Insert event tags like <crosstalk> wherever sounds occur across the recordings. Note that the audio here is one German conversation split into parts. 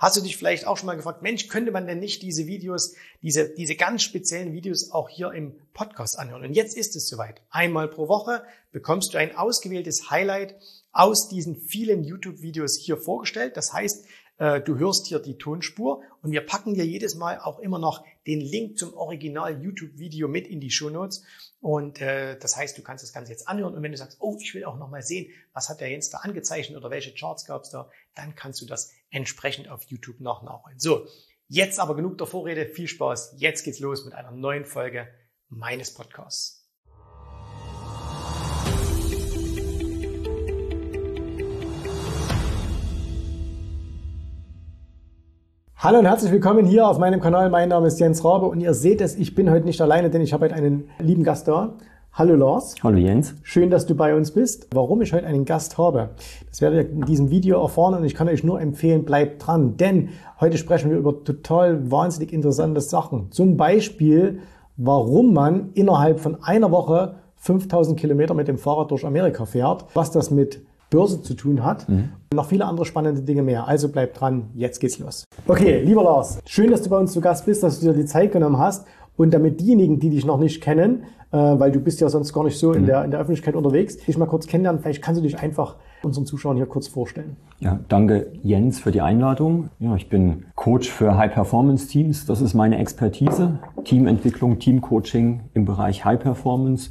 hast du dich vielleicht auch schon mal gefragt, Mensch, könnte man denn nicht diese Videos, diese, diese ganz speziellen Videos auch hier im Podcast anhören? Und jetzt ist es soweit. Einmal pro Woche bekommst du ein ausgewähltes Highlight aus diesen vielen YouTube-Videos hier vorgestellt. Das heißt, äh, du hörst hier die Tonspur und wir packen dir jedes Mal auch immer noch den Link zum Original YouTube-Video mit in die Show Notes. Und äh, das heißt, du kannst das Ganze jetzt anhören und wenn du sagst, oh, ich will auch noch mal sehen, was hat der Jens da angezeichnet oder welche Charts gab es da, dann kannst du das entsprechend auf YouTube noch nachholen. So, jetzt aber genug der Vorrede, viel Spaß. Jetzt geht's los mit einer neuen Folge meines Podcasts. Hallo und herzlich willkommen hier auf meinem Kanal. Mein Name ist Jens Rabe und ihr seht es, ich bin heute nicht alleine, denn ich habe heute einen lieben Gast da. Hallo Lars. Hallo Jens. Schön, dass du bei uns bist. Warum ich heute einen Gast habe, das werdet ihr in diesem Video erfahren und ich kann euch nur empfehlen, bleibt dran, denn heute sprechen wir über total wahnsinnig interessante Sachen. Zum Beispiel, warum man innerhalb von einer Woche 5000 Kilometer mit dem Fahrrad durch Amerika fährt, was das mit Börse zu tun hat. Mhm. Noch viele andere spannende Dinge mehr. Also bleib dran, jetzt geht's los. Okay, lieber Lars, schön, dass du bei uns zu Gast bist, dass du dir die Zeit genommen hast. Und damit diejenigen, die dich noch nicht kennen, äh, weil du bist ja sonst gar nicht so in, mhm. der, in der Öffentlichkeit unterwegs, dich mal kurz kennenlernen, vielleicht kannst du dich einfach unseren Zuschauern hier kurz vorstellen. Ja, danke Jens für die Einladung. Ja, ich bin Coach für High Performance Teams. Das ist meine Expertise. Teamentwicklung, Teamcoaching im Bereich High Performance.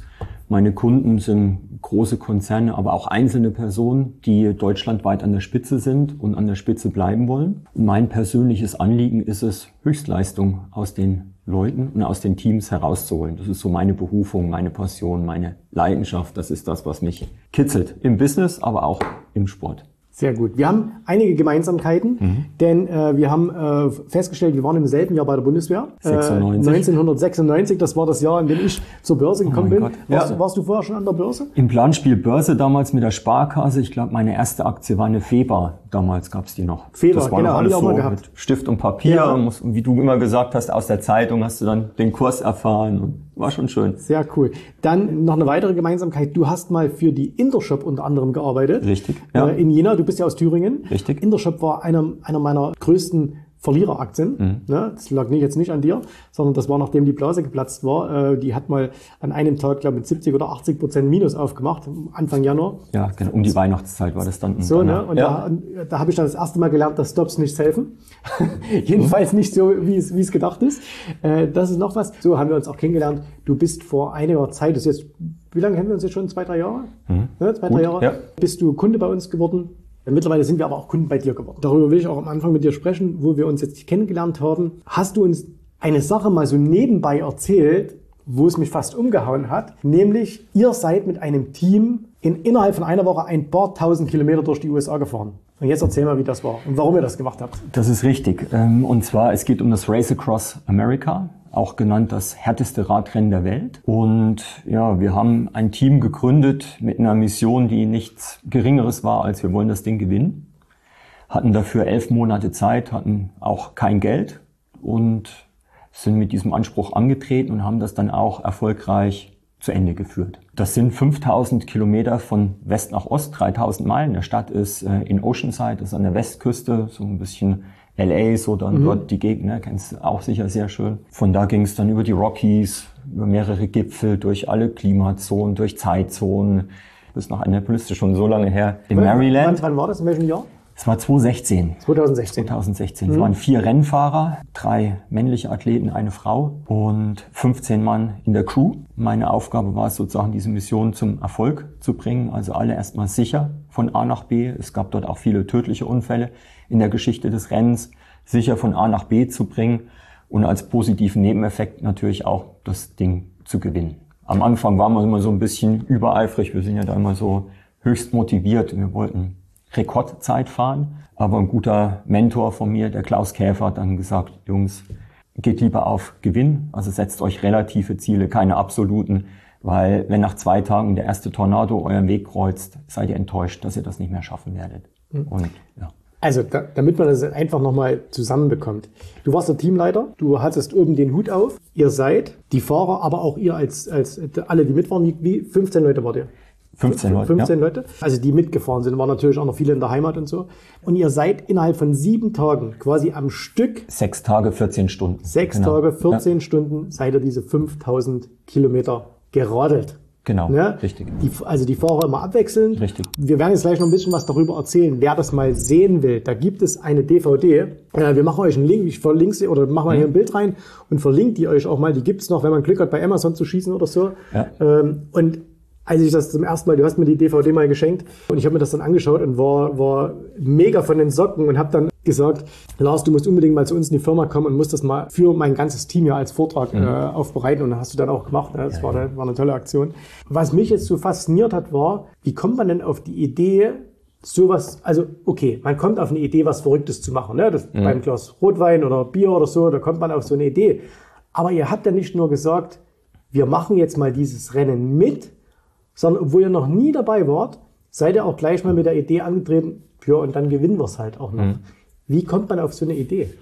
Meine Kunden sind große Konzerne, aber auch einzelne Personen, die deutschlandweit an der Spitze sind und an der Spitze bleiben wollen. Mein persönliches Anliegen ist es, Höchstleistung aus den Leuten und aus den Teams herauszuholen. Das ist so meine Berufung, meine Passion, meine Leidenschaft. Das ist das, was mich kitzelt im Business, aber auch im Sport. Sehr gut. Wir haben einige Gemeinsamkeiten, mhm. denn äh, wir haben äh, festgestellt, wir waren im selben Jahr bei der Bundeswehr. 96. Äh, 1996, das war das Jahr, in dem ich zur Börse oh gekommen oh bin. Warst, ja. warst, du vorher schon an der Börse? Im Planspiel Börse damals mit der Sparkasse. Ich glaube, meine erste Aktie war eine Feber. Damals gab es die noch. Feber, das war genau, alles so mit Stift und Papier. Ja. Und wie du immer gesagt hast, aus der Zeitung hast du dann den Kurs erfahren. War schon schön. Sehr cool. Dann noch eine weitere Gemeinsamkeit. Du hast mal für die Intershop unter anderem gearbeitet. Richtig. Ja. Äh, in Jena. Du bist ja aus Thüringen. Richtig. Intershop war einer, einer meiner größten Verliereraktien. Mhm. Ne? Das lag nicht, jetzt nicht an dir, sondern das war, nachdem die Blase geplatzt war. Äh, die hat mal an einem Tag, glaube ich, mit 70 oder 80 Prozent Minus aufgemacht, Anfang Januar. Ja, genau. Um die Weihnachtszeit war das dann. So, ne? Und ja. da, da habe ich dann das erste Mal gelernt, dass Stops nicht helfen. <laughs> Jedenfalls nicht so, wie es, wie es gedacht ist. Äh, das ist noch was. So haben wir uns auch kennengelernt. Du bist vor einiger Zeit, das ist jetzt, wie lange kennen wir uns jetzt schon? Zwei, drei Jahre? Mhm. Ja, zwei, Gut, drei Jahre. Ja. Bist du Kunde bei uns geworden Mittlerweile sind wir aber auch Kunden bei dir geworden. Darüber will ich auch am Anfang mit dir sprechen, wo wir uns jetzt kennengelernt haben. Hast du uns eine Sache mal so nebenbei erzählt, wo es mich fast umgehauen hat, nämlich ihr seid mit einem Team in innerhalb von einer Woche ein paar tausend Kilometer durch die USA gefahren. Und jetzt erzähl mal, wie das war und warum ihr das gemacht habt. Das ist richtig. Ähm, und zwar, es geht um das Race Across America auch genannt das härteste Radrennen der Welt. Und ja, wir haben ein Team gegründet mit einer Mission, die nichts Geringeres war, als wir wollen das Ding gewinnen. Hatten dafür elf Monate Zeit, hatten auch kein Geld und sind mit diesem Anspruch angetreten und haben das dann auch erfolgreich zu Ende geführt. Das sind 5000 Kilometer von West nach Ost, 3000 Meilen. Der Stadt ist äh, in Oceanside, das ist an der Westküste, so ein bisschen LA, so dann mhm. dort die Gegend, ne, kennst du auch sicher sehr schön. Von da ging es dann über die Rockies, über mehrere Gipfel, durch alle Klimazonen, durch Zeitzonen, bis nach Annapolis, das ist schon so lange her, in Maryland. Wann, wann war das, in welchem Jahr? Es war 2016. 2016. 2016. Mhm. Es waren vier Rennfahrer, drei männliche Athleten, eine Frau und 15 Mann in der Crew. Meine Aufgabe war es sozusagen, diese Mission zum Erfolg zu bringen. Also alle erstmal sicher von A nach B. Es gab dort auch viele tödliche Unfälle in der Geschichte des Rennens, sicher von A nach B zu bringen und als positiven Nebeneffekt natürlich auch das Ding zu gewinnen. Am Anfang waren wir immer so ein bisschen übereifrig. Wir sind ja da immer so höchst motiviert. Wir wollten Rekordzeit fahren. Aber ein guter Mentor von mir, der Klaus Käfer, hat dann gesagt, Jungs, geht lieber auf Gewinn. Also setzt euch relative Ziele, keine absoluten. Weil wenn nach zwei Tagen der erste Tornado euren Weg kreuzt, seid ihr enttäuscht, dass ihr das nicht mehr schaffen werdet. Mhm. Und ja. Also, da, damit man das einfach nochmal zusammenbekommt. Du warst der Teamleiter, du hattest oben den Hut auf, ihr seid die Fahrer, aber auch ihr als, als alle, die mitfahren, wie, wie 15 Leute wart ihr? 15 Leute. 15 ja. Leute. Also die mitgefahren sind, waren natürlich auch noch viele in der Heimat und so. Und ihr seid innerhalb von sieben Tagen quasi am Stück. Sechs Tage, 14 Stunden. Sechs genau. Tage, 14 ja. Stunden seid ihr diese 5000 Kilometer geradelt. Genau, ne? richtig. Die, also die Fahrer immer abwechselnd. Richtig. Wir werden jetzt gleich noch ein bisschen was darüber erzählen, wer das mal sehen will. Da gibt es eine DVD. Äh, wir machen euch einen Link, ich verlinke sie oder machen wir mhm. hier ein Bild rein und verlinke die euch auch mal. Die gibt's noch, wenn man Glück hat, bei Amazon zu schießen oder so. Ja. Ähm, und als ich das zum ersten Mal, du hast mir die DVD mal geschenkt und ich habe mir das dann angeschaut und war, war mega von den Socken und habe dann gesagt, Lars, du musst unbedingt mal zu uns in die Firma kommen und musst das mal für mein ganzes Team ja als Vortrag mhm. äh, aufbereiten und das hast du dann auch gemacht. Ne? Das ja, war. Eine, war eine tolle Aktion. Was mich jetzt so fasziniert hat, war, wie kommt man denn auf die Idee, sowas, also okay, man kommt auf eine Idee, was Verrücktes zu machen. Ne? Das, mhm. Beim Glas Rotwein oder Bier oder so, da kommt man auf so eine Idee. Aber ihr habt ja nicht nur gesagt, wir machen jetzt mal dieses Rennen mit, sondern obwohl ihr noch nie dabei wart, seid ihr auch gleich mal mit der Idee angetreten, ja, und dann gewinnen wir es halt auch noch. Mhm. Wie kommt man auf so eine Idee?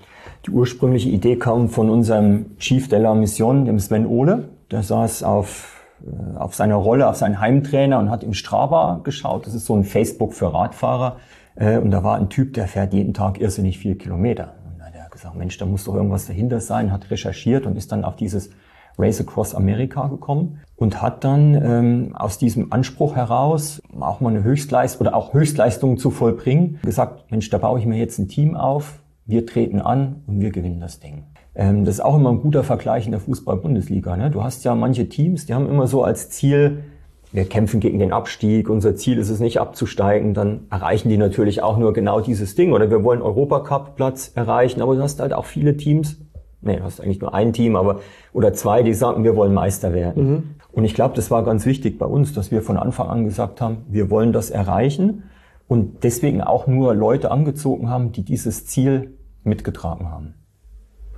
Die ursprüngliche Idee kam von unserem Chief de la Mission, dem Sven Ohle. Der saß auf, äh, auf seiner Rolle, auf seinen Heimtrainer und hat im Strava geschaut. Das ist so ein Facebook für Radfahrer. Äh, und da war ein Typ, der fährt jeden Tag irrsinnig viel Kilometer. Und da hat er gesagt, Mensch, da muss doch irgendwas dahinter sein, hat recherchiert und ist dann auf dieses Race Across America gekommen und hat dann ähm, aus diesem Anspruch heraus auch mal eine Höchstleistung oder auch Höchstleistungen zu vollbringen, gesagt, Mensch, da baue ich mir jetzt ein Team auf, wir treten an und wir gewinnen das Ding. Ähm, das ist auch immer ein guter Vergleich in der Fußball-Bundesliga. Ne? Du hast ja manche Teams, die haben immer so als Ziel, wir kämpfen gegen den Abstieg, unser Ziel ist es nicht abzusteigen, dann erreichen die natürlich auch nur genau dieses Ding. Oder wir wollen Europacup-Platz erreichen, aber du hast halt auch viele Teams, nee, du hast eigentlich nur ein Team, aber oder zwei, die sagen, wir wollen Meister werden. Mhm. Und ich glaube, das war ganz wichtig bei uns, dass wir von Anfang an gesagt haben, wir wollen das erreichen und deswegen auch nur Leute angezogen haben, die dieses Ziel mitgetragen haben.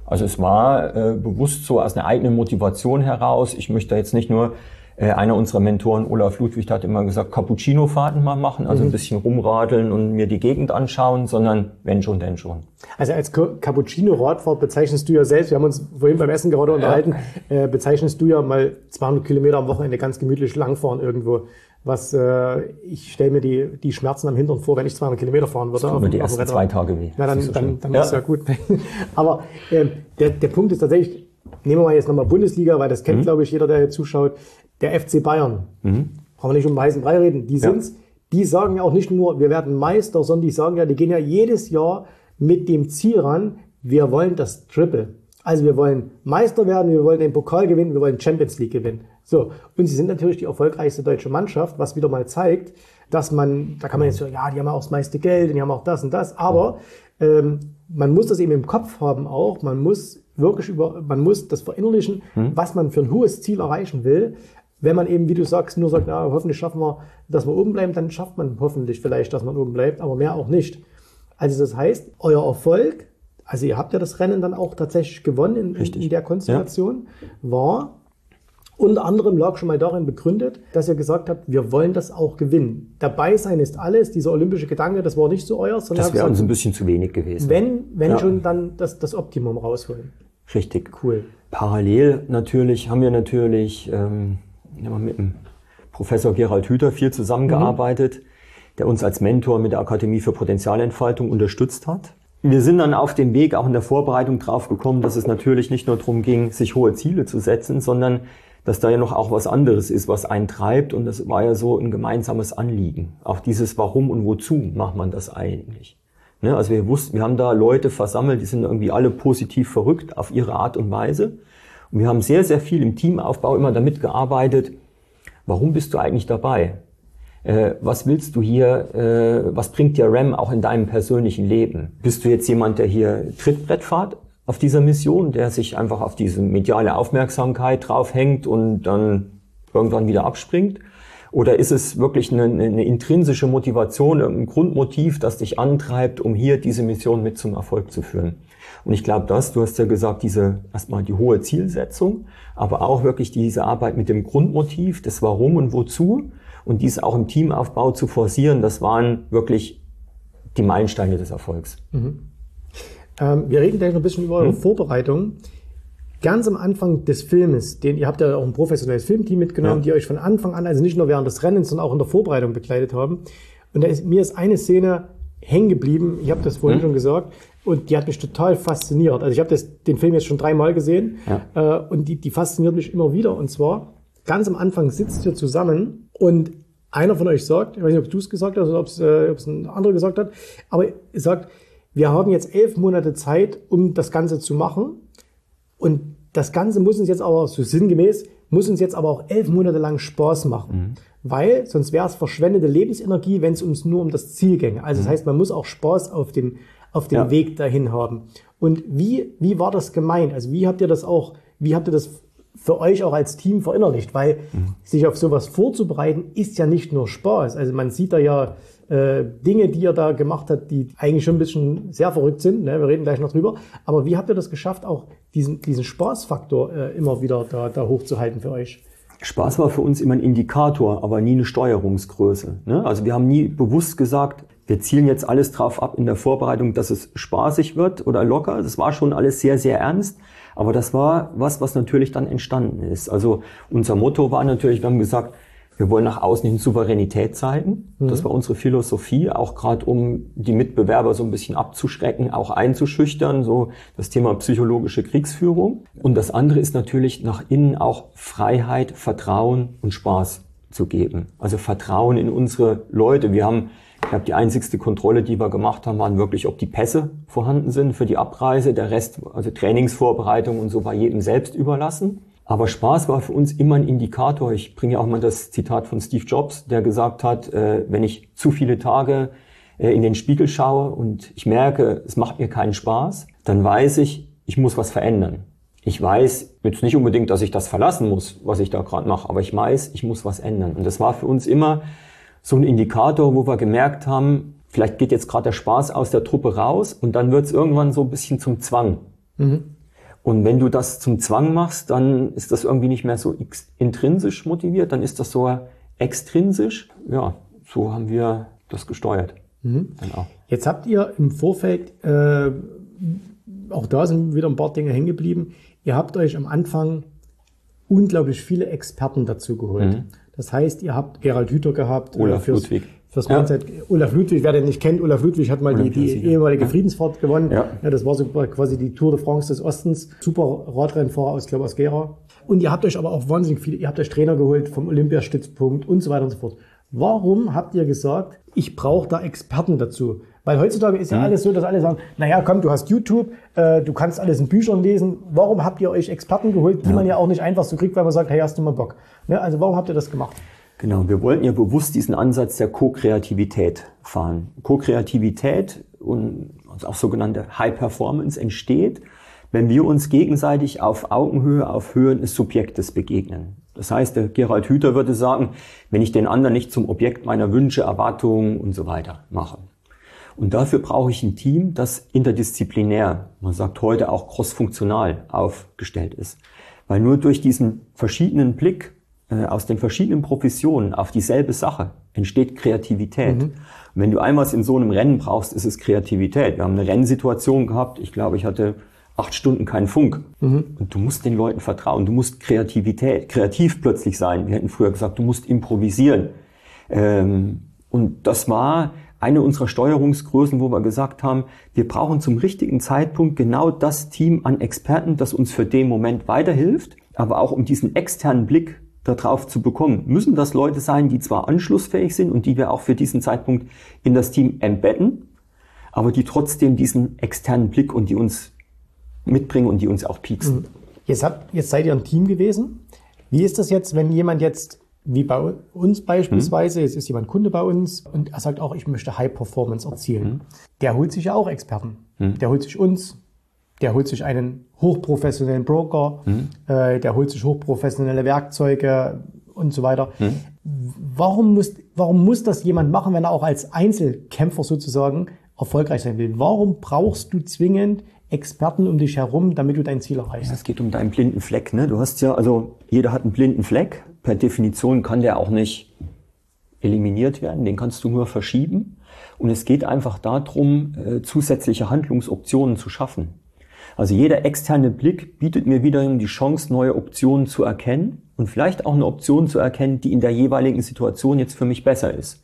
Also es war äh, bewusst so aus einer eigenen Motivation heraus. Ich möchte jetzt nicht nur äh, einer unserer Mentoren, Olaf Ludwig, hat immer gesagt, Cappuccino-Fahrten mal machen, also mhm. ein bisschen rumradeln und mir die Gegend anschauen, sondern wenn schon, denn schon. Also als Cappuccino-Radfahrt bezeichnest du ja selbst, wir haben uns vorhin beim Essen gerade unterhalten, ja. äh, bezeichnest du ja mal 200 Kilometer am Wochenende ganz gemütlich langfahren irgendwo was äh, ich stelle mir die, die Schmerzen am Hintern vor, wenn ich 200 Kilometer fahren würde. Das tut mir die ersten zwei Tage weh. Na, dann, so dann, dann ja. ist ja gut. <laughs> Aber äh, der, der Punkt ist tatsächlich, nehmen wir mal jetzt nochmal Bundesliga, weil das kennt, mhm. glaube ich, jeder, der hier zuschaut der FC Bayern. Mhm. Brauchen wir nicht um heißen Brei reden. Die sind's. Ja. Die sagen ja auch nicht nur, wir werden Meister, sondern die sagen ja, die gehen ja jedes Jahr mit dem Ziel ran, wir wollen das Triple. Also wir wollen Meister werden, wir wollen den Pokal gewinnen, wir wollen Champions League gewinnen. So. Und sie sind natürlich die erfolgreichste deutsche Mannschaft, was wieder mal zeigt, dass man, da kann man jetzt sagen, ja, die haben auch das meiste Geld und die haben auch das und das, aber ähm, man muss das eben im Kopf haben auch, man muss wirklich über, man muss das verinnerlichen, hm. was man für ein hohes Ziel erreichen will. Wenn man eben, wie du sagst, nur sagt, na, hoffentlich schaffen wir, dass wir oben bleiben, dann schafft man hoffentlich vielleicht, dass man oben bleibt, aber mehr auch nicht. Also das heißt, euer Erfolg, also ihr habt ja das Rennen dann auch tatsächlich gewonnen in, in der Konstellation, ja. war unter anderem lag schon mal darin begründet, dass ihr gesagt habt, wir wollen das auch gewinnen. Dabei sein ist alles, dieser olympische Gedanke, das war nicht so euer, sondern das wäre uns ein bisschen zu wenig gewesen. Wenn, wenn ja. schon, dann das, das Optimum rausholen. Richtig. Cool. Parallel natürlich haben wir natürlich ähm, mit dem Professor Gerald Hüther viel zusammengearbeitet, mhm. der uns als Mentor mit der Akademie für Potenzialentfaltung unterstützt hat. Wir sind dann auf dem Weg auch in der Vorbereitung drauf gekommen, dass es natürlich nicht nur darum ging, sich hohe Ziele zu setzen, sondern dass da ja noch auch was anderes ist, was einen treibt. Und das war ja so ein gemeinsames Anliegen. Auch dieses Warum und Wozu macht man das eigentlich. Ne? Also wir wussten, wir haben da Leute versammelt, die sind irgendwie alle positiv verrückt auf ihre Art und Weise. Und wir haben sehr, sehr viel im Teamaufbau immer damit gearbeitet, warum bist du eigentlich dabei? Äh, was willst du hier, äh, was bringt dir RAM auch in deinem persönlichen Leben? Bist du jetzt jemand, der hier Trittbrett fahrt auf dieser Mission, der sich einfach auf diese mediale Aufmerksamkeit draufhängt und dann irgendwann wieder abspringt? Oder ist es wirklich eine, eine intrinsische Motivation, ein Grundmotiv, das dich antreibt, um hier diese Mission mit zum Erfolg zu führen? Und ich glaube, das, du hast ja gesagt, diese erstmal die hohe Zielsetzung, aber auch wirklich diese Arbeit mit dem Grundmotiv, das Warum und Wozu und dies auch im Teamaufbau zu forcieren, das waren wirklich die Meilensteine des Erfolgs. Mhm. Ähm, wir reden gleich noch ein bisschen über eure mhm. Vorbereitung. Ganz am Anfang des Filmes, den ihr habt ja auch ein professionelles Filmteam mitgenommen, ja. die euch von Anfang an, also nicht nur während des Rennens, sondern auch in der Vorbereitung begleitet haben. Und da ist, mir ist eine Szene hängen geblieben. Ich habe das vorhin mhm. schon gesagt. Und die hat mich total fasziniert. Also ich habe den Film jetzt schon dreimal gesehen ja. äh, und die, die fasziniert mich immer wieder. Und zwar ganz am Anfang sitzt ihr zusammen und einer von euch sagt, ich weiß nicht, ob du es gesagt hast oder ob es äh, ein anderer gesagt hat, aber sagt, wir haben jetzt elf Monate Zeit, um das Ganze zu machen. Und das Ganze muss uns jetzt aber, so sinngemäß, muss uns jetzt aber auch elf Monate lang Spaß machen. Mhm. Weil sonst wäre es verschwendete Lebensenergie, wenn es uns nur um das Ziel ginge. Also mhm. das heißt, man muss auch Spaß auf dem, auf dem ja. Weg dahin haben. Und wie, wie war das gemeint? Also wie habt ihr das auch, wie habt ihr das für euch auch als Team verinnerlicht? Weil mhm. sich auf sowas vorzubereiten, ist ja nicht nur Spaß. Also man sieht da ja äh, Dinge, die ihr da gemacht habt, die eigentlich schon ein bisschen sehr verrückt sind. Ne? Wir reden gleich noch drüber. Aber wie habt ihr das geschafft, auch diesen, diesen Spaßfaktor äh, immer wieder da, da hochzuhalten für euch? Spaß war für uns immer ein Indikator, aber nie eine Steuerungsgröße. Ne? Also wir haben nie bewusst gesagt, wir zielen jetzt alles drauf ab in der Vorbereitung, dass es spaßig wird oder locker. Das war schon alles sehr, sehr ernst. Aber das war was, was natürlich dann entstanden ist. Also unser Motto war natürlich, wir haben gesagt, wir wollen nach außen hin Souveränität zeigen. Mhm. Das war unsere Philosophie, auch gerade um die Mitbewerber so ein bisschen abzuschrecken, auch einzuschüchtern, so das Thema psychologische Kriegsführung. Und das andere ist natürlich nach innen auch Freiheit, Vertrauen und Spaß zu geben. Also Vertrauen in unsere Leute. Wir haben ich glaube, die einzigste Kontrolle, die wir gemacht haben, waren wirklich, ob die Pässe vorhanden sind für die Abreise. Der Rest, also Trainingsvorbereitung und so, war jedem selbst überlassen. Aber Spaß war für uns immer ein Indikator. Ich bringe auch mal das Zitat von Steve Jobs, der gesagt hat, äh, wenn ich zu viele Tage äh, in den Spiegel schaue und ich merke, es macht mir keinen Spaß, dann weiß ich, ich muss was verändern. Ich weiß jetzt nicht unbedingt, dass ich das verlassen muss, was ich da gerade mache, aber ich weiß, ich muss was ändern. Und das war für uns immer so ein Indikator, wo wir gemerkt haben, vielleicht geht jetzt gerade der Spaß aus der Truppe raus und dann wird es irgendwann so ein bisschen zum Zwang. Mhm. Und wenn du das zum Zwang machst, dann ist das irgendwie nicht mehr so intrinsisch motiviert, dann ist das so extrinsisch. Ja, so haben wir das gesteuert. Mhm. Jetzt habt ihr im Vorfeld, äh, auch da sind wieder ein paar Dinge hängen geblieben, ihr habt euch am Anfang unglaublich viele Experten dazu geholt. Mhm. Das heißt, ihr habt Gerald Hüther gehabt. Äh, Olaf Ludwig fürs ja. Mindset. Olaf Ludwig, wer den nicht kennt, Olaf Ludwig hat mal die, die ehemalige ja. Friedensfahrt gewonnen. Ja. ja. das war so quasi die Tour de France des Ostens. Super Radrennfahrer aus, glaube aus Gera. Und ihr habt euch aber auch wahnsinnig viele, ihr habt euch Trainer geholt vom Olympiastützpunkt und so weiter und so fort. Warum habt ihr gesagt, ich brauche da Experten dazu? Weil heutzutage ist ja mhm. alles so, dass alle sagen, naja, komm, du hast YouTube, äh, du kannst alles in Büchern lesen. Warum habt ihr euch Experten geholt, die man ja auch nicht einfach so kriegt, weil man sagt, hey, hast du mal Bock? Ne? Also warum habt ihr das gemacht? Genau, wir wollten ja bewusst diesen Ansatz der Co-Kreativität fahren. Co-Kreativität und auch sogenannte High Performance entsteht, wenn wir uns gegenseitig auf Augenhöhe, auf Höhe des Subjektes begegnen. Das heißt, der Gerald Hüther würde sagen, wenn ich den anderen nicht zum Objekt meiner Wünsche, Erwartungen und so weiter mache. Und dafür brauche ich ein Team, das interdisziplinär, man sagt heute auch crossfunktional aufgestellt ist. Weil nur durch diesen verschiedenen Blick aus den verschiedenen Professionen auf dieselbe Sache entsteht Kreativität. Mhm. Wenn du einmal in so einem Rennen brauchst, ist es Kreativität. Wir haben eine Rennsituation gehabt. Ich glaube, ich hatte acht Stunden keinen Funk. Mhm. Und du musst den Leuten vertrauen. Du musst Kreativität, kreativ plötzlich sein. Wir hätten früher gesagt, du musst improvisieren. Ähm, und das war eine unserer Steuerungsgrößen, wo wir gesagt haben, wir brauchen zum richtigen Zeitpunkt genau das Team an Experten, das uns für den Moment weiterhilft, aber auch um diesen externen Blick darauf zu bekommen, müssen das Leute sein, die zwar anschlussfähig sind und die wir auch für diesen Zeitpunkt in das Team embedden, aber die trotzdem diesen externen Blick und die uns mitbringen und die uns auch pieksen. Mhm. Jetzt, habt, jetzt seid ihr ein Team gewesen. Wie ist das jetzt, wenn jemand jetzt, wie bei uns beispielsweise, mhm. jetzt ist jemand Kunde bei uns und er sagt auch, ich möchte High Performance erzielen. Mhm. Der holt sich ja auch Experten. Mhm. Der holt sich uns, der holt sich einen hochprofessionellen Broker, mhm. äh, der holt sich hochprofessionelle Werkzeuge und so weiter. Mhm. Warum, muss, warum muss das jemand machen, wenn er auch als Einzelkämpfer sozusagen erfolgreich sein will? Warum brauchst du zwingend Experten um dich herum, damit du dein Ziel erreichst? Es geht um deinen blinden Fleck. Ne? Du hast ja, also jeder hat einen blinden Fleck. Per Definition kann der auch nicht eliminiert werden. Den kannst du nur verschieben. Und es geht einfach darum, äh, zusätzliche Handlungsoptionen zu schaffen. Also jeder externe Blick bietet mir wiederum die Chance, neue Optionen zu erkennen und vielleicht auch eine Option zu erkennen, die in der jeweiligen Situation jetzt für mich besser ist.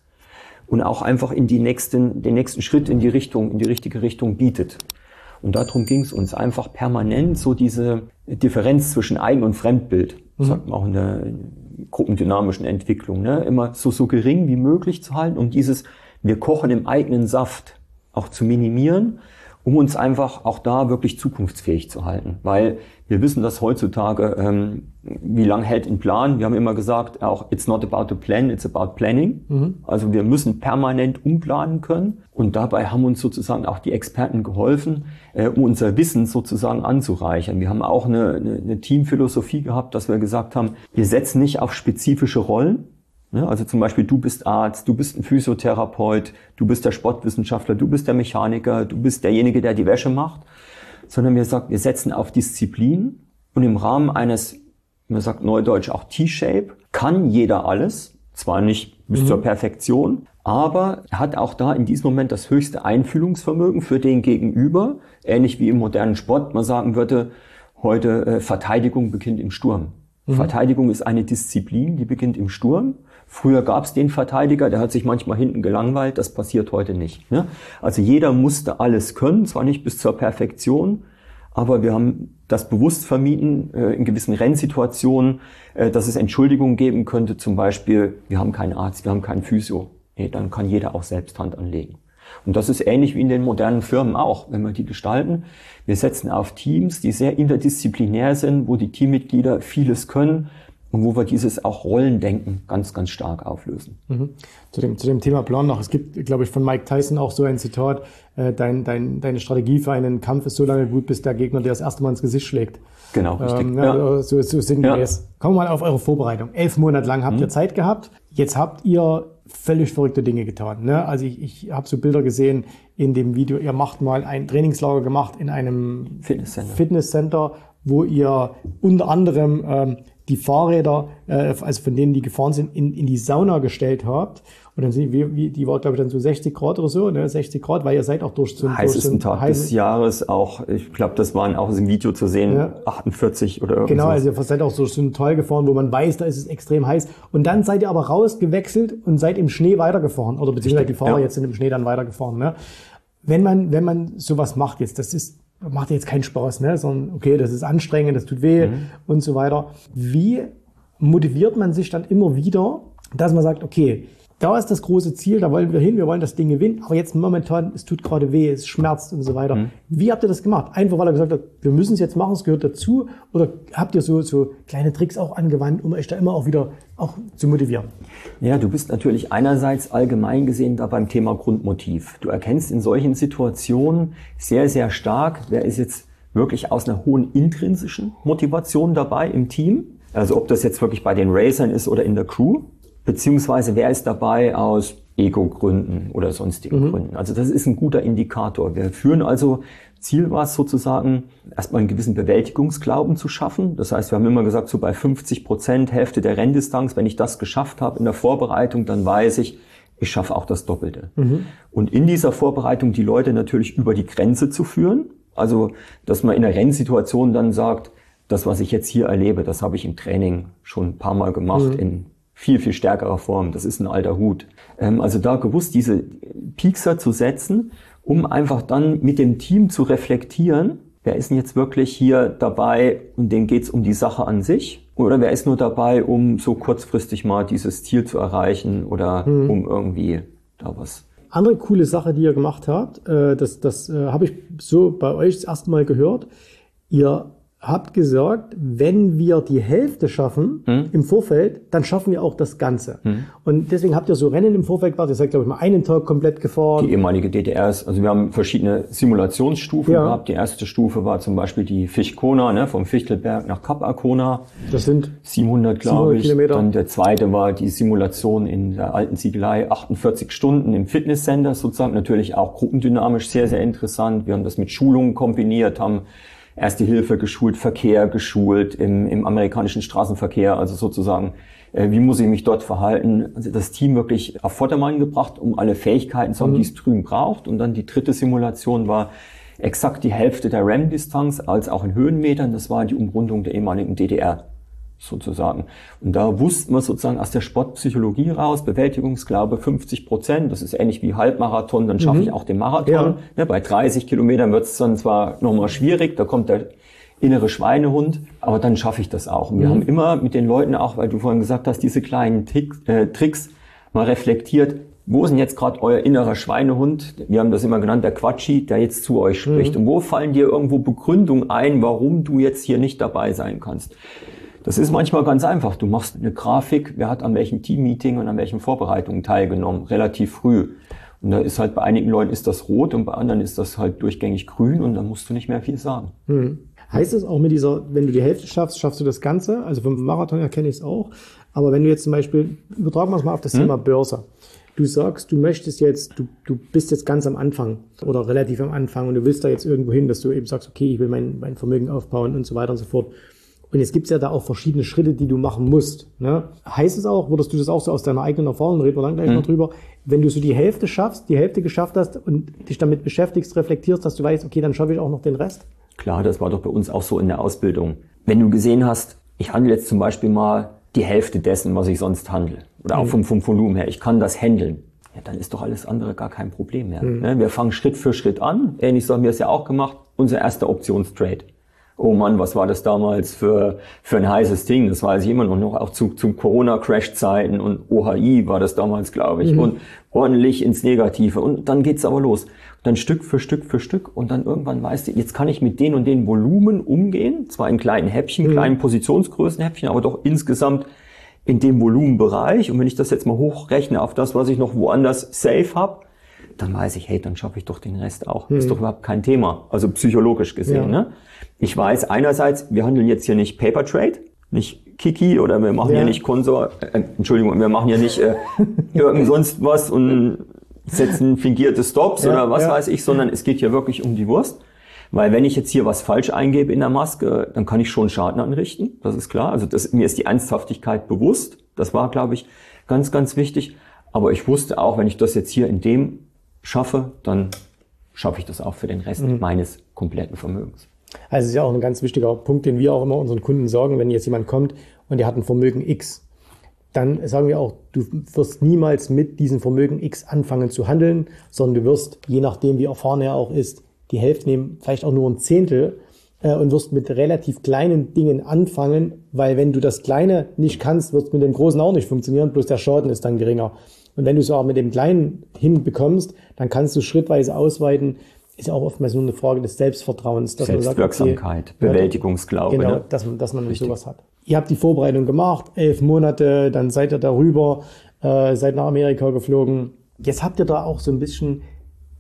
Und auch einfach in die nächsten, den nächsten Schritt in die Richtung, in die richtige Richtung bietet. Und darum ging es uns einfach permanent so diese Differenz zwischen Eigen- und Fremdbild, mhm. sagt man auch in der gruppendynamischen Entwicklung, ne? immer so, so gering wie möglich zu halten, um dieses, wir kochen im eigenen Saft auch zu minimieren um uns einfach auch da wirklich zukunftsfähig zu halten. Weil wir wissen, dass heutzutage, ähm, wie lange hält ein Plan? Wir haben immer gesagt, auch it's not about the plan, it's about planning. Mhm. Also wir müssen permanent umplanen können. Und dabei haben uns sozusagen auch die Experten geholfen, äh, um unser Wissen sozusagen anzureichern. Wir haben auch eine, eine, eine Teamphilosophie gehabt, dass wir gesagt haben, wir setzen nicht auf spezifische Rollen? Also zum Beispiel, du bist Arzt, du bist ein Physiotherapeut, du bist der Sportwissenschaftler, du bist der Mechaniker, du bist derjenige, der die Wäsche macht, sondern wir sagen, wir setzen auf Disziplin und im Rahmen eines, man sagt neudeutsch auch T-Shape, kann jeder alles, zwar nicht bis mhm. zur Perfektion, aber er hat auch da in diesem Moment das höchste Einfühlungsvermögen für den Gegenüber, ähnlich wie im modernen Sport, man sagen würde, heute äh, Verteidigung beginnt im Sturm. Mhm. Verteidigung ist eine Disziplin, die beginnt im Sturm. Früher gab es den Verteidiger, der hat sich manchmal hinten gelangweilt, das passiert heute nicht. Ne? Also jeder musste alles können, zwar nicht bis zur Perfektion, aber wir haben das bewusst vermieden äh, in gewissen Rennsituationen, äh, dass es Entschuldigungen geben könnte, zum Beispiel, wir haben keinen Arzt, wir haben keinen Physio. Nee, dann kann jeder auch selbst Hand anlegen. Und das ist ähnlich wie in den modernen Firmen auch, wenn wir die gestalten. Wir setzen auf Teams, die sehr interdisziplinär sind, wo die Teammitglieder vieles können, und wo wir dieses auch Rollendenken ganz, ganz stark auflösen. Mhm. Zu, dem, zu dem Thema Plan noch. Es gibt, glaube ich, von Mike Tyson auch so ein Zitat, äh, dein, dein, deine Strategie für einen Kampf ist so lange gut, bis der Gegner dir das erste Mal ins Gesicht schlägt. Genau, richtig. Ähm, ja. So, so sinngemäß. Ja. Kommen wir mal auf eure Vorbereitung. Elf Monate lang habt mhm. ihr Zeit gehabt. Jetzt habt ihr völlig verrückte Dinge getan. Ne? Also ich, ich habe so Bilder gesehen in dem Video, ihr macht mal ein Trainingslager gemacht in einem Fitnesscenter, Fitnesscenter wo ihr unter anderem ähm, die Fahrräder, äh, also von denen die gefahren sind, in, in die Sauna gestellt habt. Und dann sind wie, wie die war, glaube ich, dann so 60 Grad oder so, ne? 60 Grad, weil ihr seid auch durch so einen heißesten Tag heißen, des Jahres auch, ich glaube, das waren auch im Video zu sehen, ja. 48 oder irgendwas. Genau, also ihr seid auch durch so ein Tal gefahren, wo man weiß, da ist es extrem heiß. Und dann seid ihr aber rausgewechselt und seid im Schnee weitergefahren. Oder beziehungsweise die Fahrer ja. jetzt sind im Schnee dann weitergefahren. Ne? Wenn man, wenn man sowas macht jetzt, das ist macht jetzt keinen Spaß, ne? sondern okay, das ist anstrengend, das tut weh mhm. und so weiter. Wie motiviert man sich dann immer wieder, dass man sagt, okay, da ist das große Ziel, da wollen wir hin, wir wollen das Ding gewinnen, aber jetzt momentan, es tut gerade weh, es schmerzt und so weiter. Mhm. Wie habt ihr das gemacht? Einfach, weil er gesagt hat, wir müssen es jetzt machen, es gehört dazu? Oder habt ihr so, so kleine Tricks auch angewandt, um euch da immer auch wieder auch zu motivieren? Ja, du bist natürlich einerseits allgemein gesehen da beim Thema Grundmotiv. Du erkennst in solchen Situationen sehr, sehr stark, wer ist jetzt wirklich aus einer hohen intrinsischen Motivation dabei im Team. Also ob das jetzt wirklich bei den Racern ist oder in der Crew beziehungsweise wer ist dabei aus Ego-Gründen oder sonstigen mhm. Gründen. Also das ist ein guter Indikator. Wir führen also Ziel war es sozusagen, erstmal einen gewissen Bewältigungsglauben zu schaffen. Das heißt, wir haben immer gesagt, so bei 50 Prozent, Hälfte der Renndistanz, wenn ich das geschafft habe in der Vorbereitung, dann weiß ich, ich schaffe auch das Doppelte. Mhm. Und in dieser Vorbereitung die Leute natürlich über die Grenze zu führen. Also, dass man in der Rennsituation dann sagt, das, was ich jetzt hier erlebe, das habe ich im Training schon ein paar Mal gemacht mhm. in viel, viel stärkerer Form. Das ist ein alter Hut. Ähm, also da gewusst, diese Piekser zu setzen, um einfach dann mit dem Team zu reflektieren, wer ist denn jetzt wirklich hier dabei und denen geht's um die Sache an sich? Oder wer ist nur dabei, um so kurzfristig mal dieses Ziel zu erreichen oder mhm. um irgendwie da was andere coole Sache, die ihr gemacht habt, äh, das, das äh, habe ich so bei euch das erste Mal gehört. Ihr habt gesagt, wenn wir die Hälfte schaffen hm? im Vorfeld, dann schaffen wir auch das Ganze. Hm. Und deswegen habt ihr so Rennen im Vorfeld gemacht. Ihr seid, glaube ich, mal einen Tag komplett gefahren. Die ehemalige DDRs, also wir haben verschiedene Simulationsstufen ja. gehabt. Die erste Stufe war zum Beispiel die Fichtkona, ne, vom Fichtelberg nach Kap Arkona. Das sind 700, glaube ich. Kilometer. Dann der zweite war die Simulation in der alten Ziegelei, 48 Stunden im Fitnesscenter sozusagen. Natürlich auch gruppendynamisch sehr, sehr interessant. Wir haben das mit Schulungen kombiniert, haben Erste Hilfe geschult, Verkehr geschult im, im amerikanischen Straßenverkehr, also sozusagen Äh, wie muss ich mich dort verhalten? Also das Team wirklich auf Vordermann gebracht, um alle Fähigkeiten zu haben, mhm. die es drüben braucht. Und dann die dritte Simulation war exakt die Hälfte der RAM-Distanz, als auch in Höhenmetern. Das war die Umrundung der ehemaligen DDR sozusagen. Und da wussten wir sozusagen aus der Sportpsychologie raus, Bewältigungsglaube 50 Prozent, das ist ähnlich wie Halbmarathon, dann schaffe mhm. ich auch den Marathon. Ja. Ja, bei 30 Kilometern wird es dann zwar nochmal schwierig, da kommt der innere Schweinehund, aber dann schaffe ich das auch. Und wir mhm. haben immer mit den Leuten auch, weil du vorhin gesagt hast, diese kleinen Tick, äh, Tricks mal reflektiert, wo ist denn jetzt gerade euer innerer Schweinehund? Wir haben das immer genannt, der Quatschi, der jetzt zu euch spricht. Mhm. Und wo fallen dir irgendwo Begründungen ein, warum du jetzt hier nicht dabei sein kannst? Das ist manchmal ganz einfach. Du machst eine Grafik, wer hat an welchem Teammeeting und an welchen Vorbereitungen teilgenommen, relativ früh. Und da ist halt bei einigen Leuten ist das rot und bei anderen ist das halt durchgängig grün und dann musst du nicht mehr viel sagen. Hm. Heißt es auch mit dieser, wenn du die Hälfte schaffst, schaffst du das Ganze? Also vom Marathon erkenne ich es auch. Aber wenn du jetzt zum Beispiel, übertragen wir es mal auf das hm. Thema Börse. Du sagst, du möchtest jetzt, du, du bist jetzt ganz am Anfang oder relativ am Anfang und du willst da jetzt irgendwo hin, dass du eben sagst, okay, ich will mein, mein Vermögen aufbauen und so weiter und so fort. Und jetzt gibt's ja da auch verschiedene Schritte, die du machen musst. Ne? Heißt es auch, würdest du das auch so aus deiner eigenen Erfahrung, reden wir dann gleich mhm. noch drüber, wenn du so die Hälfte schaffst, die Hälfte geschafft hast und dich damit beschäftigst, reflektierst, dass du weißt, okay, dann schaffe ich auch noch den Rest? Klar, das war doch bei uns auch so in der Ausbildung. Wenn du gesehen hast, ich handle jetzt zum Beispiel mal die Hälfte dessen, was ich sonst handle. Oder auch mhm. vom, vom Volumen her. Ich kann das handeln. Ja, dann ist doch alles andere gar kein Problem mehr. Mhm. Ne? Wir fangen Schritt für Schritt an. Ähnlich so haben wir es ja auch gemacht. Unser erster Optionstrade oh Mann, was war das damals für, für ein heißes Ding? Das weiß ich immer noch, auch zu, zu Corona-Crash-Zeiten und OHI war das damals, glaube ich, mhm. und ordentlich ins Negative. Und dann geht's aber los. Dann Stück für Stück für Stück und dann irgendwann weißt du, jetzt kann ich mit den und den Volumen umgehen, zwar in kleinen Häppchen, mhm. kleinen Positionsgrößenhäppchen, aber doch insgesamt in dem Volumenbereich. Und wenn ich das jetzt mal hochrechne auf das, was ich noch woanders safe habe, dann weiß ich, hey, dann schaffe ich doch den Rest auch. Mhm. Ist doch überhaupt kein Thema. Also psychologisch gesehen. Ja. Ne? Ich weiß einerseits, wir handeln jetzt hier nicht Paper Trade, nicht Kiki oder wir machen ja. hier nicht Konsor, äh, Entschuldigung, wir machen hier nicht äh, <laughs> irgend sonst was und setzen fingierte Stops ja, oder was ja. weiß ich, sondern es geht hier wirklich um die Wurst. Weil wenn ich jetzt hier was falsch eingebe in der Maske, dann kann ich schon Schaden anrichten, das ist klar. Also das, mir ist die Ernsthaftigkeit bewusst. Das war, glaube ich, ganz, ganz wichtig. Aber ich wusste auch, wenn ich das jetzt hier in dem schaffe, dann schaffe ich das auch für den Rest mhm. meines kompletten Vermögens. Also es ist ja auch ein ganz wichtiger Punkt, den wir auch immer unseren Kunden sagen, wenn jetzt jemand kommt und der hat ein Vermögen X, dann sagen wir auch, du wirst niemals mit diesem Vermögen X anfangen zu handeln, sondern du wirst, je nachdem wie erfahren er auch ist, die Hälfte nehmen, vielleicht auch nur ein Zehntel äh, und wirst mit relativ kleinen Dingen anfangen, weil wenn du das Kleine nicht kannst, wird es mit dem Großen auch nicht funktionieren, bloß der Schaden ist dann geringer. Und wenn du es auch mit dem Kleinen hinbekommst, dann kannst du schrittweise ausweiten. Ist auch oftmals nur eine Frage des Selbstvertrauens. Dass Selbstwirksamkeit, sagt, okay, Bewältigungsglaube. Genau, ne? dass, man, dass man Richtig. sowas hat. Ihr habt die Vorbereitung gemacht, elf Monate, dann seid ihr darüber, äh, seid nach Amerika geflogen. Jetzt habt ihr da auch so ein bisschen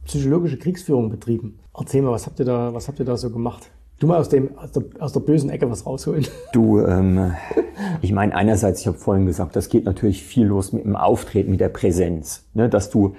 psychologische Kriegsführung betrieben. Erzähl mal, was habt ihr da, was habt ihr da so gemacht? Du mal aus, dem, aus, der, aus der bösen Ecke was rausholen. <laughs> Du, ähm, ich meine, einerseits, ich habe vorhin gesagt, das geht natürlich viel los mit dem Auftreten, mit der Präsenz. Ne? Dass du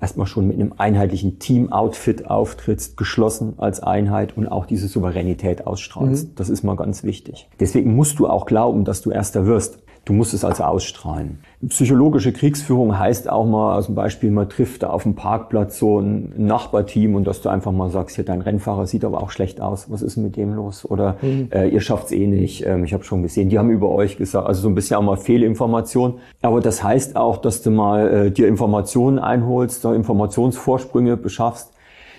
erstmal schon mit einem einheitlichen Team-Outfit auftrittst, geschlossen als Einheit und auch diese Souveränität ausstrahlst. Mhm. Das ist mal ganz wichtig. Deswegen musst du auch glauben, dass du Erster wirst. Du musst es also ausstrahlen. Psychologische Kriegsführung heißt auch mal, also zum Beispiel, man trifft da auf dem Parkplatz so ein Nachbarteam und dass du einfach mal sagst, hier dein Rennfahrer sieht aber auch schlecht aus, was ist denn mit dem los? Oder mhm. äh, ihr schafft's eh nicht. Ähm, ich habe schon gesehen, die haben über euch gesagt, also so ein bisschen auch mal Fehlinformation. Aber das heißt auch, dass du mal äh, dir Informationen einholst, da Informationsvorsprünge beschaffst.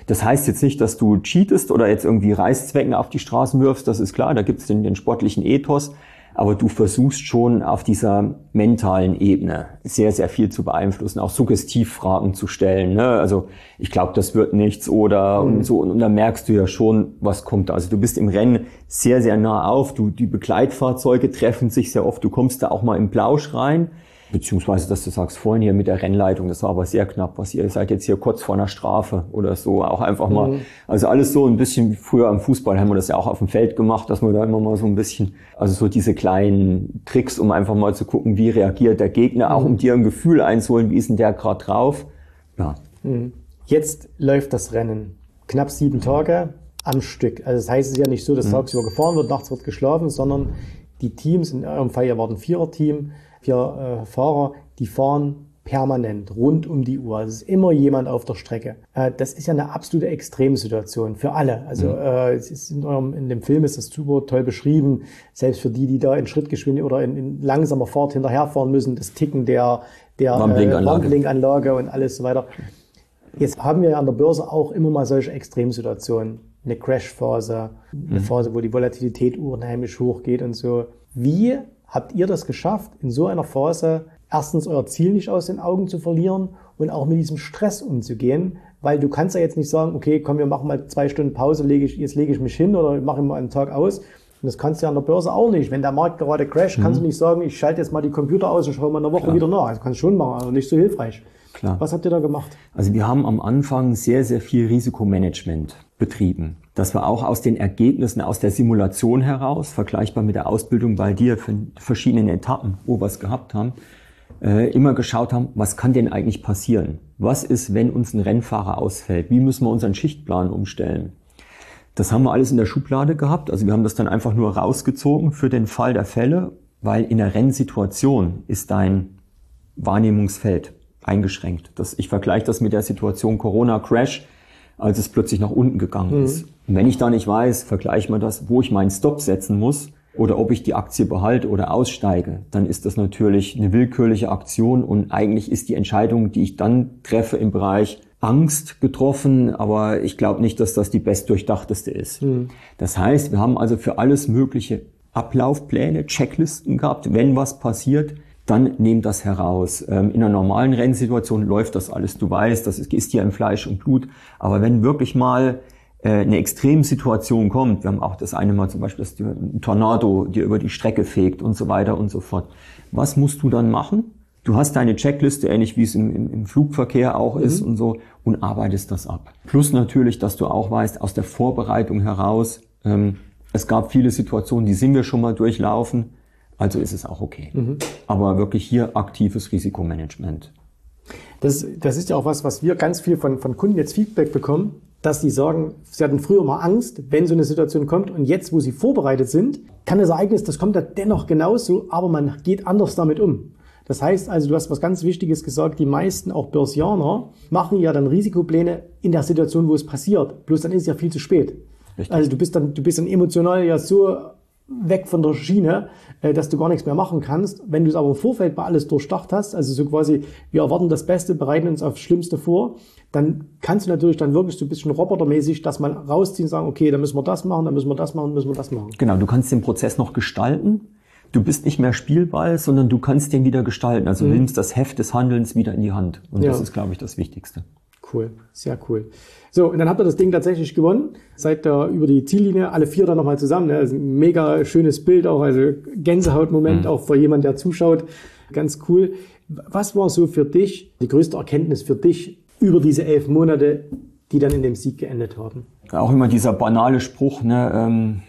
Das heißt jetzt nicht, dass du cheatest oder jetzt irgendwie Reißzwecken auf die Straßen wirfst, das ist klar, da gibt's den, den sportlichen Ethos aber du versuchst schon auf dieser mentalen Ebene sehr, sehr viel zu beeinflussen, auch Suggestivfragen zu stellen. Ne? Also ich glaube, das wird nichts oder mhm. und so. Und, und dann merkst du ja schon, was kommt. Also du bist im Rennen sehr, sehr nah auf. Du, die Begleitfahrzeuge treffen sich sehr oft. Du kommst da auch mal im Plausch rein. Beziehungsweise, dass du sagst, vorhin hier mit der Rennleitung, das war aber sehr knapp, was ihr seid jetzt hier kurz vor einer Strafe oder so, auch einfach mal. Mhm. Also alles so ein bisschen wie früher am Fußball haben wir das ja auch auf dem Feld gemacht, dass wir da immer mal so ein bisschen, also so diese kleinen Tricks, um einfach mal zu gucken, wie reagiert der Gegner, mhm. auch um dir ein Gefühl einzuholen, wie ist denn der gerade drauf. Ja. Mhm. Jetzt läuft das Rennen. Knapp sieben Tage am Stück. Also das heißt es ist ja nicht so, dass mhm. tagsüber gefahren wird, nachts wird geschlafen, sondern die Teams, in eurem Fall ja war ein Vierer-Team, Wir äh, Fahrer, die fahren permanent, rund um die Uhr. Es ist immer jemand auf der Strecke. Äh, das ist ja eine absolute Extremsituation für alle. Also mhm. äh, es ist in, eurem, in dem Film ist das super toll beschrieben. Selbst für die, die da in Schrittgeschwindigkeit oder in, in langsamer Fahrt hinterherfahren müssen, das Ticken der, der Warnblinkanlage. Äh, und alles so weiter. Jetzt haben wir an der Börse auch immer mal solche Extremsituationen. Eine Crashphase, eine mhm. Phase, wo die Volatilität unheimlich hoch geht und so. Wie habt ihr das geschafft, in so einer Phase erstens euer Ziel nicht aus den Augen zu verlieren und auch mit diesem Stress umzugehen, weil du kannst ja jetzt nicht sagen, okay, komm, wir machen mal zwei Stunden Pause, lege ich, jetzt lege ich mich hin oder mache mal einen Tag aus. Und das kannst du ja an der Börse auch nicht. Wenn der Markt gerade crasht, mhm. kannst du nicht sagen, ich schalte jetzt mal die Computer aus und schaue mal eine Woche Klar. wieder nach. Das kannst du schon machen, aber nicht so hilfreich. Klar. Was habt ihr da gemacht? Also wir haben am Anfang sehr, sehr viel Risikomanagement betrieben. Das war auch aus den Ergebnissen aus der Simulation heraus, vergleichbar mit der Ausbildung bei dir für verschiedenen Etappen, wo wir es gehabt haben, äh, immer geschaut haben, was kann denn eigentlich passieren? Was ist, wenn uns ein Rennfahrer ausfällt? Wie müssen wir unseren Schichtplan umstellen? Das haben wir alles in der Schublade gehabt. Also wir haben das dann einfach nur rausgezogen für den Fall der Fälle, weil in der Rennsituation ist dein Wahrnehmungsfeld eingeschränkt. Das, ich vergleiche das mit der Situation Corona-Crash, als es plötzlich nach unten gegangen mhm. ist. Und wenn ich da nicht weiß, vergleiche mal das, wo ich meinen Stop setzen muss, oder ob ich die Aktie behalte oder aussteige, dann ist das natürlich eine willkürliche Aktion und eigentlich ist die Entscheidung, die ich dann treffe im Bereich Angst getroffen, aber ich glaube nicht, dass das die bestdurchdachteste ist. Mhm. Das heißt, wir haben also für alles mögliche Ablaufpläne, Checklisten gehabt, wenn was passiert, dann nehmt das heraus. Ähm, in einer normalen Rennsituation läuft das alles. Du weißt, das ist dir im Fleisch und Blut. Aber wenn wirklich mal äh, eine Extremsituation kommt, wir haben auch das eine Mal zum Beispiel, dass ein Tornado dir über die Strecke fegt und so weiter und so fort. Was musst du dann machen? Du hast deine Checkliste, ähnlich wie es im, im, im Flugverkehr auch mhm. ist und so, und arbeitest das ab. Plus natürlich, dass du auch weißt, aus der Vorbereitung heraus, ähm, es gab viele Situationen, die sind wir schon mal durchlaufen, also ist es auch okay. Mhm. Aber wirklich hier aktives Risikomanagement. Das, das ist ja auch was, was wir ganz viel von, von Kunden jetzt Feedback bekommen dass die sagen, sie hatten früher mal Angst, wenn so eine Situation kommt und jetzt, wo sie vorbereitet sind, kann das Ereignis, das kommt ja dennoch genauso, aber man geht anders damit um. Das heißt also, du hast was ganz Wichtiges gesagt, die meisten, auch Börsianer, machen ja dann Risikopläne in der Situation, wo es passiert. Bloß dann ist es ja viel zu spät. Richtig. Also du bist dann, du bist dann emotional ja so weg von der Schiene, äh, dass du gar nichts mehr machen kannst. Wenn du es aber im Vorfeld bei alles durchdacht hast, also so quasi, wir erwarten das Beste, bereiten uns aufs Schlimmste vor, dann kannst du natürlich dann wirklich so ein bisschen robotermäßig das mal rausziehen, sagen, okay, dann müssen wir das machen, dann müssen wir das machen, müssen wir das machen. Genau, du kannst den Prozess noch gestalten. Du bist nicht mehr Spielball, sondern du kannst den wieder gestalten. Also mhm. nimmst das Heft des Handelns wieder in die Hand. Und ja. das ist, glaube ich, das Wichtigste. Cool, sehr cool. So, und dann habt ihr das Ding tatsächlich gewonnen. Seid da über die Ziellinie, alle vier da nochmal zusammen. Ne? Das ist ein mega schönes Bild auch, also Gänsehautmoment mhm. auch für jemand, der zuschaut. Ganz cool. Was war so für dich die größte Erkenntnis für dich über diese elf Monate, die dann in dem Sieg geendet haben? Auch immer dieser banale Spruch, ne, ähm,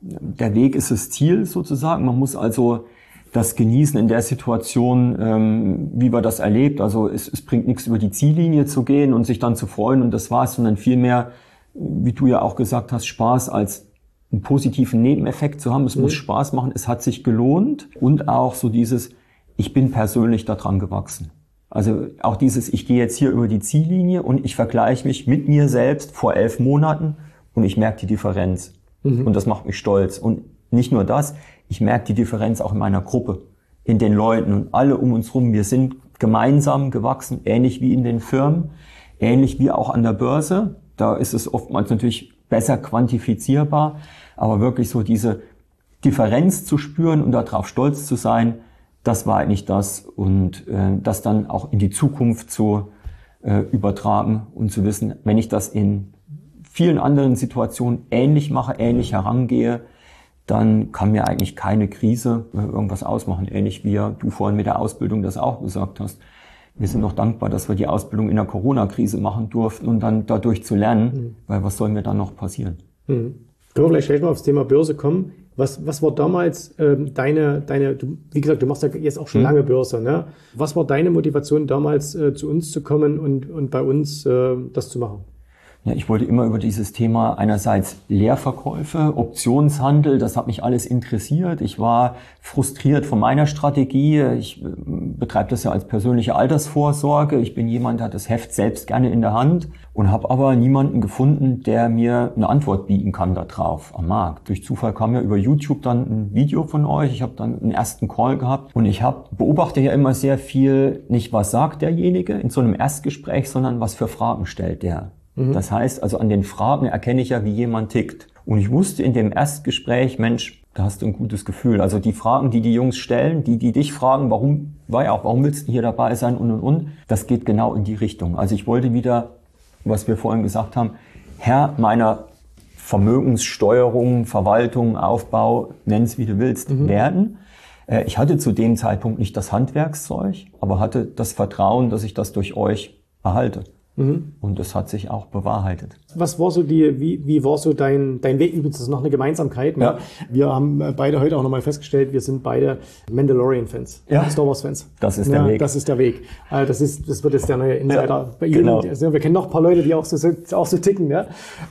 der Weg ist das Ziel sozusagen. Man muss also das genießen in der Situation, ähm, wie wir das erlebt. Also es, es bringt nichts über die Ziellinie zu gehen und sich dann zu freuen und das war's, sondern vielmehr, wie du ja auch gesagt hast, Spaß als einen positiven Nebeneffekt zu haben. Es mhm. muss Spaß machen, es hat sich gelohnt und auch so dieses, ich bin persönlich daran gewachsen. Also auch dieses, ich gehe jetzt hier über die Ziellinie und ich vergleiche mich mit mir selbst vor elf Monaten und ich merke die Differenz. Mhm. Und das macht mich stolz. Und nicht nur das, ich merke die Differenz auch in meiner Gruppe, in den Leuten und alle um uns rum. Wir sind gemeinsam gewachsen, ähnlich wie in den Firmen, ähnlich wie auch an der Börse. Da ist es oftmals natürlich besser quantifizierbar, aber wirklich so diese Differenz zu spüren und darauf stolz zu sein, das war eigentlich das und äh, das dann auch in die Zukunft zu äh, übertragen und zu wissen, wenn ich das in vielen anderen Situationen ähnlich mache, ähnlich herangehe, dann kann mir eigentlich keine Krise äh, irgendwas ausmachen. Ähnlich wie du vorhin mit der Ausbildung das auch gesagt hast. Wir sind noch dankbar, dass wir die Ausbildung in der Corona-Krise machen durften und dann dadurch zu lernen, mhm. weil was soll mir dann noch passieren? Mhm. Können wir vielleicht gleich mal aufs Thema Börse kommen? Was, was war damals ähm, deine, deine, du, wie gesagt, du machst ja jetzt auch schon mhm. lange Börse, ne? Was war deine Motivation damals, äh, zu uns zu kommen und, und bei uns äh, das zu machen? Ja, ich wollte immer über dieses Thema einerseits Leerverkäufe, Optionshandel, das hat mich alles interessiert. Ich war frustriert von meiner Strategie. Ich äh, betreibe das ja als persönliche Altersvorsorge. Ich bin jemand, der hat das Heft selbst gerne in der Hand und habe aber niemanden gefunden, der mir eine Antwort bieten kann darauf am Markt. Durch Zufall kam ja über YouTube dann ein Video von euch. Ich habe dann einen ersten Call gehabt und ich habe beobachte ja immer sehr viel, nicht was sagt derjenige in so einem Erstgespräch, sondern was für Fragen stellt der. Mhm. Das heißt, also an den Fragen erkenne ich ja, wie jemand tickt. Und ich wusste in dem Erstgespräch, Mensch, da hast du ein gutes Gefühl. Also die Fragen, die die Jungs stellen, die, die dich fragen, warum, war ja auch, warum willst du hier dabei sein und, und, und, das geht genau in die Richtung. Also ich wollte wieder, was wir vorhin gesagt haben, Herr meiner Vermögenssteuerung, Verwaltung, Aufbau, nenn es wie du willst, mhm. werden. Äh, ich hatte zu dem Zeitpunkt nicht das Handwerkszeug, aber hatte das Vertrauen, dass ich das durch euch erhalte. Mhm. Und das hat sich auch bewahrheitet. Was war so die, wie, wie war so dein, dein Weg? Übrigens, das ist noch eine Gemeinsamkeit. Ne? Ja. Wir haben äh, beide heute auch nochmal festgestellt, wir sind beide Mandalorian-Fans. Ja. Star Wars-Fans. Das ist der ja, Weg. Das ist der Weg. Äh, das ist, das wird jetzt der neue Insider ja, bei Ihnen. Genau. Also wir kennen noch ein paar Leute, die auch so, auch so ticken, ja.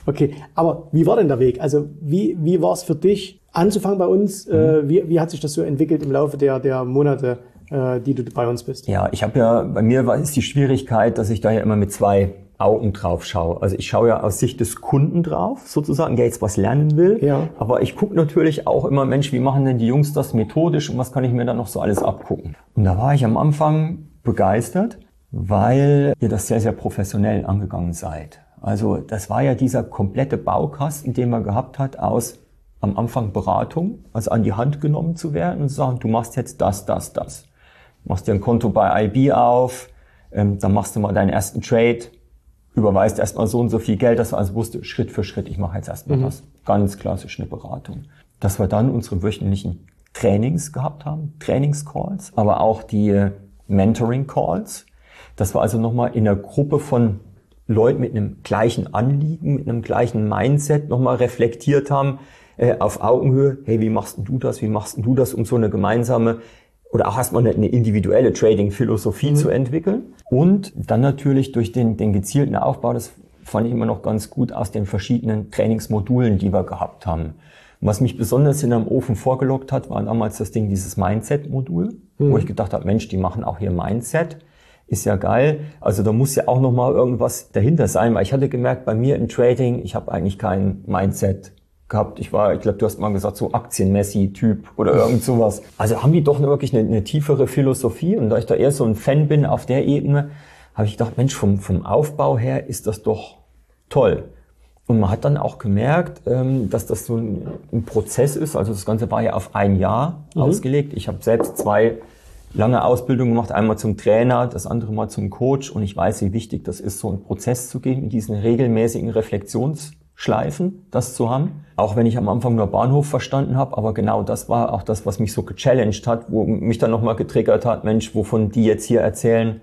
Okay. Aber wie war denn der Weg? Also, wie, wie war es für dich, anzufangen bei uns? Mhm. Äh, wie, wie hat sich das so entwickelt im Laufe der, der Monate? Äh, die du bei uns bist? Ja, ich habe ja, bei mir ist die Schwierigkeit, dass ich da ja immer mit zwei Augen drauf schaue. Also ich schaue ja aus Sicht des Kunden drauf, sozusagen, der jetzt was lernen will. Ja. Aber ich gucke natürlich auch immer, Mensch, wie machen denn die Jungs das methodisch und was kann ich mir da noch so alles abgucken? Und da war ich am Anfang begeistert, weil ihr das sehr, sehr professionell angegangen seid. Also das war ja dieser komplette Baukasten, den man gehabt hat aus am Anfang Beratung, also an die Hand genommen zu werden und zu sagen, du machst jetzt das, das, das machst dir ein Konto bei IB auf, ähm, dann machst du mal deinen ersten Trade, überweist erstmal so und so viel Geld, dass du also wusste, Schritt für Schritt, ich mache jetzt erstmal mhm. das. Ganz klassisch eine Beratung. Dass wir dann unsere wöchentlichen Trainings gehabt haben, Trainingscalls, aber auch die Mentoring-Calls. Das war also nochmal in einer Gruppe von Leuten mit einem gleichen Anliegen, mit einem gleichen Mindset nochmal reflektiert haben, äh, auf Augenhöhe, hey, wie machst du das, wie machst du das, um so eine gemeinsame oder auch erstmal eine, eine individuelle Trading-Philosophie mhm. zu entwickeln. Und dann natürlich durch den, den gezielten Aufbau, das fand ich immer noch ganz gut, aus den verschiedenen Trainingsmodulen, die wir gehabt haben. was mich besonders in einem Ofen vorgelockt hat, war damals das Ding, dieses Mindset-Modul, mhm. wo ich gedacht habe, Mensch, die machen auch hier Mindset. Ist ja geil. Also da muss ja auch noch mal irgendwas dahinter sein, weil ich hatte gemerkt, bei mir im Trading, ich habe eigentlich kein Mindset gehabt. Ich war, ich glaube, du hast mal gesagt, so Aktien-Messi-Typ oder irgend sowas. Also haben die doch wirklich eine, eine, tiefere Philosophie. Und da ich da eher so ein Fan bin auf der Ebene, habe ich gedacht, Mensch, vom, vom Aufbau her ist das doch toll. Und man hat dann auch gemerkt, ähm, dass das so ein, ein, Prozess ist. Also das Ganze war ja auf ein Jahr mhm. ausgelegt. Ich habe selbst zwei lange Ausbildungen gemacht, einmal zum Trainer, das andere mal zum Coach. Und ich weiß, wie wichtig das ist, so einen Prozess zu gehen, in diesen regelmäßigen Reflexions Schleifen, das zu haben. Auch wenn ich am Anfang nur Bahnhof verstanden habe, aber genau das war auch das, was mich so gechallenged hat, wo mich dann nochmal getriggert hat, Mensch, wovon die jetzt hier erzählen,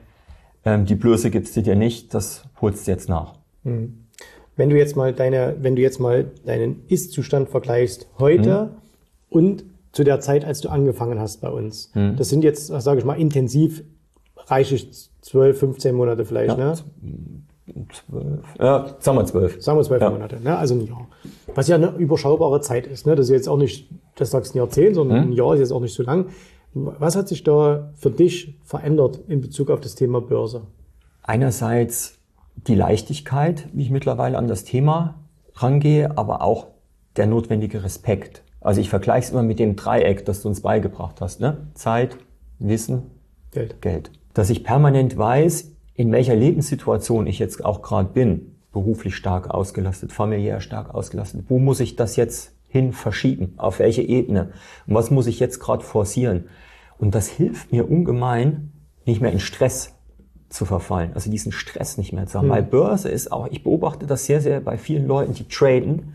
ähm, die Blöße gibst du dir nicht, das holst du jetzt nach. Mhm. Wenn du jetzt mal deine, wenn du jetzt mal deinen Ist-Zustand vergleichst heute mhm. und zu der Zeit, als du angefangen hast bei uns. Mhm. Das sind jetzt, sage ich mal, intensiv reiche 12, 15 Monate vielleicht, ja, ne? Zwölf, ja, sagen wir zwölf. Sagen wir zwölf ja. Monate, ne? also ein Jahr. Was ja eine überschaubare Zeit ist. Ne? Das ist jetzt auch nicht, das sagst ein Jahrzehnt, sondern hm. ein Jahr ist jetzt auch nicht so lang. Was hat sich da für dich verändert in Bezug auf das Thema Börse? Einerseits die Leichtigkeit, wie ich mittlerweile an das Thema rangehe, aber auch der notwendige Respekt. Also ich vergleiche es immer mit dem Dreieck, das du uns beigebracht hast. Ne? Zeit, Wissen, Geld. Geld. Dass ich permanent weiß, in welcher Lebenssituation ich jetzt auch gerade bin, beruflich stark ausgelastet, familiär stark ausgelastet, wo muss ich das jetzt hin verschieben, auf welche Ebene und was muss ich jetzt gerade forcieren. Und das hilft mir ungemein, nicht mehr in Stress zu verfallen, also diesen Stress nicht mehr zu haben. Mhm. Weil Börse ist auch, ich beobachte das sehr, sehr bei vielen Leuten, die traden,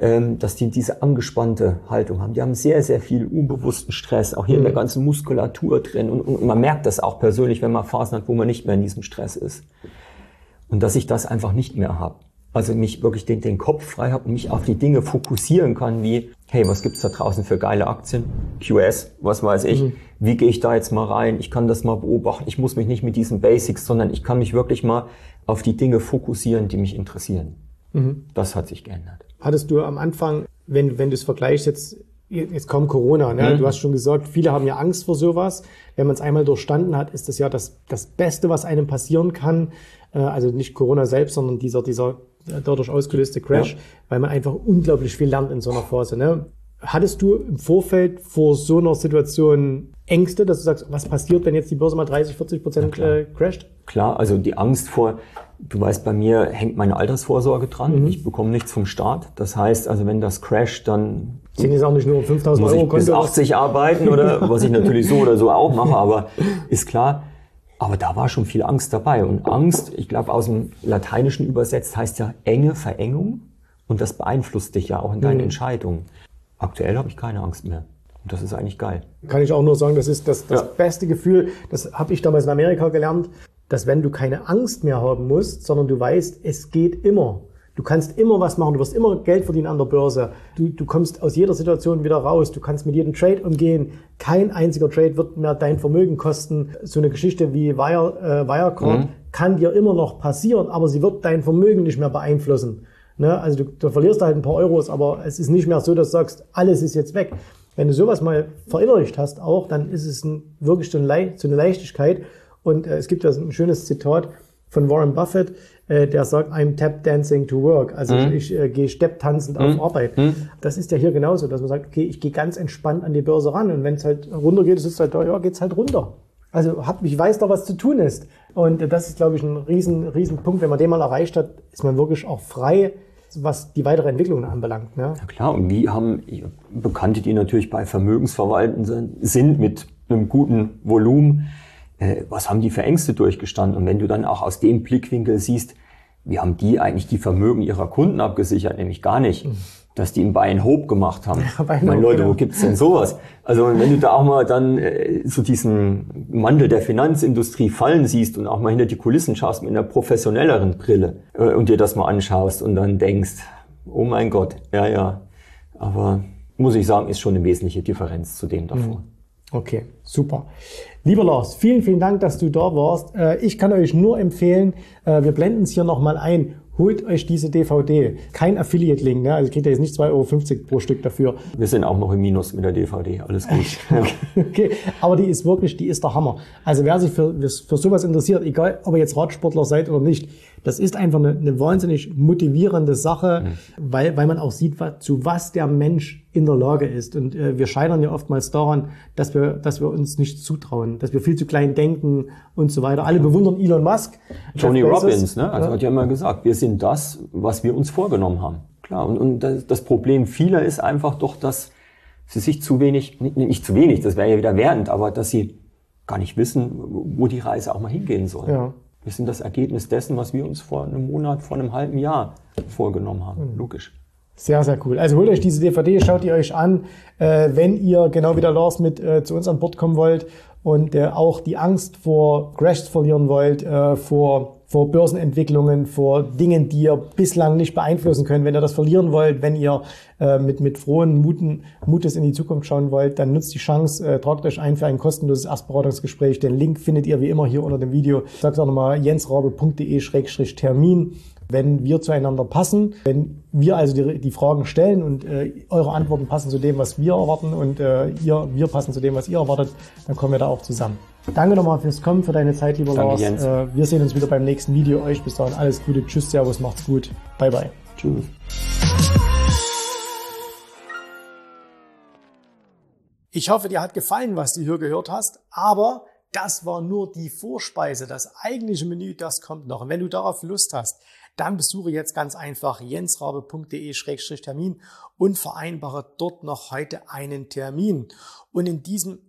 dass die diese angespannte Haltung haben. Die haben sehr, sehr viel unbewussten Stress, auch hier mhm. in der mhm. ganzen Muskulatur drin. Und, und, man merkt das auch persönlich, wenn man Phasen hat, wo man nicht mehr in diesem Stress ist. Und dass ich das einfach nicht mehr habe. Also mich wirklich den, den Kopf frei habe und mich auf die Dinge fokussieren kann, wie, hey, was gibt's da draußen für geile Aktien? QS, was weiß ich. Mhm. Wie gehe ich da jetzt mal rein? Ich kann das mal beobachten. Ich muss mich nicht mit diesen Basics, sondern ich kann mich wirklich mal auf die Dinge fokussieren, die mich interessieren. Mhm. Das hat sich geändert. Hattest du am Anfang, wenn, wenn du es vergleichst, jetzt, jetzt kommt Corona, ne? Mhm. du hast schon gesagt, viele haben ja Angst vor sowas. Wenn man es einmal durchstanden hat, ist das ja das, das Beste, was einem passieren kann. Äh, also nicht Corona selbst, sondern dieser, dieser dadurch ausgelöste Crash, ja. weil man einfach unglaublich viel lernt in so einer Phase. Ne? Hattest du im Vorfeld vor so einer Situation Ängste, dass du sagst, was passiert, wenn jetzt die Börse mal 30, 40 Prozent äh, crasht? Klar, also die Angst vor, du weißt, bei mir hängt meine Altersvorsorge dran. Mhm. Ich bekomme nichts vom Staat. Das heißt, also wenn das crasht, dann sind jetzt auch nicht nur 5000 Euro. Muss ich bis 80 arbeiten oder <laughs> was ich natürlich so oder so auch mache, aber ist klar. Aber da war schon viel Angst dabei. Und Angst, ich glaube, aus dem Lateinischen übersetzt heißt ja enge Verengung. Und das beeinflusst dich ja auch in deinen mhm. Entscheidungen. Aktuell habe ich keine Angst mehr. Und das ist eigentlich geil. Kann ich auch nur sagen, das ist das, das ja. beste Gefühl. Das habe ich damals in Amerika gelernt, dass wenn du keine Angst mehr haben musst, sondern du weißt, es geht immer. Du kannst immer was machen, du wirst immer Geld verdienen an der Börse. Du, du kommst aus jeder Situation wieder raus. Du kannst mit jedem Trade umgehen. Kein einziger Trade wird mehr dein Vermögen kosten. So eine Geschichte wie Wire, äh, Wirecard mhm. kann dir immer noch passieren, aber sie wird dein Vermögen nicht mehr beeinflussen. Ne? Also du, du verlierst halt ein paar Euros, aber es ist nicht mehr so, dass du sagst, alles ist jetzt weg. Wenn du sowas mal verinnerlicht hast auch, dann ist es ein, wirklich so eine, so eine Leichtigkeit. Und äh, es gibt ja ein schönes Zitat von Warren Buffett, äh, der sagt, I'm tap dancing to work. Also mhm. ich äh, gehe stepptanzend mhm. auf Arbeit. Mhm. Das ist ja hier genauso, dass man sagt, okay, ich gehe ganz entspannt an die Börse ran. Und wenn es halt runtergeht, ist es halt, ja, geht's halt runter. Also hab, ich weiß doch, was zu tun ist. Und äh, das ist, glaube ich, ein riesen, riesen Punkt. Wenn man den mal erreicht hat, ist man wirklich auch frei, was die weitere Entwicklung anbelangt. Ne? Ja klar, und wie haben Bekannte, die natürlich bei Vermögensverwalten sind, mit einem guten Volumen, äh, was haben die für Ängste durchgestanden? Und wenn du dann auch aus dem Blickwinkel siehst, wie haben die eigentlich die Vermögen ihrer Kunden abgesichert? Nämlich gar nicht. Mhm dass die im and Hope gemacht haben. Ja, Meine Leute, genau. wo gibt's denn sowas? Also wenn du da auch mal dann äh, so diesen Mandel der Finanzindustrie fallen siehst und auch mal hinter die Kulissen schaust mit einer professionelleren Brille äh, und dir das mal anschaust und dann denkst, oh mein Gott, ja, ja. Aber muss ich sagen, ist schon eine wesentliche Differenz zu dem davor. Mhm. Okay, super. Lieber Lars, vielen, vielen Dank, dass du da warst. Äh, ich kann euch nur empfehlen, äh, wir blenden es hier nochmal ein holt euch diese DVD. Kein Affiliate-Link, ne? also kriegt ihr jetzt nicht 2,50 Euro pro Stück dafür. Wir sind auch noch im Minus mit der DVD, alles gut. <laughs> okay, aber die ist wirklich, die ist der Hammer. Also wer sich für, für sowas interessiert, egal ob ihr jetzt Radsportler seid oder nicht, das ist einfach eine, eine wahnsinnig motivierende Sache, mhm. weil, weil man auch sieht, was, zu was der Mensch in der Lage ist. Und äh, wir scheitern ja oftmals daran, dass wir, dass wir uns nicht zutrauen, dass wir viel zu klein denken und so weiter. Alle bewundern Elon Musk. Tony Robbins, ne? Also ja. hat ja immer gesagt, wir sind das, was wir uns vorgenommen haben. Klar. Und, und das, das Problem vieler ist einfach doch, dass sie sich zu wenig, nicht, nicht zu wenig, das wäre ja wieder wertend, aber dass sie gar nicht wissen, wo die Reise auch mal hingehen soll. Ja. Wir sind das Ergebnis dessen, was wir uns vor einem Monat, vor einem halben Jahr vorgenommen haben. Mhm. Logisch. Sehr, sehr cool. Also holt euch diese DVD, schaut ihr euch an, äh, wenn ihr genau wie der Lars mit äh, zu uns an Bord kommen wollt und äh, auch die Angst vor Crashs verlieren wollt, äh, vor vor Börsenentwicklungen, vor Dingen, die ihr bislang nicht beeinflussen könnt. Wenn ihr das verlieren wollt, wenn ihr äh, mit, mit frohen Muten, Mutes in die Zukunft schauen wollt, dann nutzt die Chance, äh, tragt euch ein für ein kostenloses Erstberatungsgespräch. Den Link findet ihr wie immer hier unter dem Video. Ich sage auch nochmal jensrabe.de-termin wenn wir zueinander passen, wenn wir also die, die Fragen stellen und äh, eure Antworten passen zu dem, was wir erwarten und äh, ihr, wir passen zu dem, was ihr erwartet, dann kommen wir da auch zusammen. Danke nochmal fürs Kommen, für deine Zeit, lieber Danke, Lars. Jens. Äh, wir sehen uns wieder beim nächsten Video. Euch bis dahin alles Gute. Tschüss, Servus, macht's gut. Bye, bye. Tschüss. Ich hoffe, dir hat gefallen, was du hier gehört hast, aber das war nur die Vorspeise. Das eigentliche Menü, das kommt noch. Und wenn du darauf Lust hast, dann besuche jetzt ganz einfach jensrabe.de-termin und vereinbare dort noch heute einen Termin. Und in diesem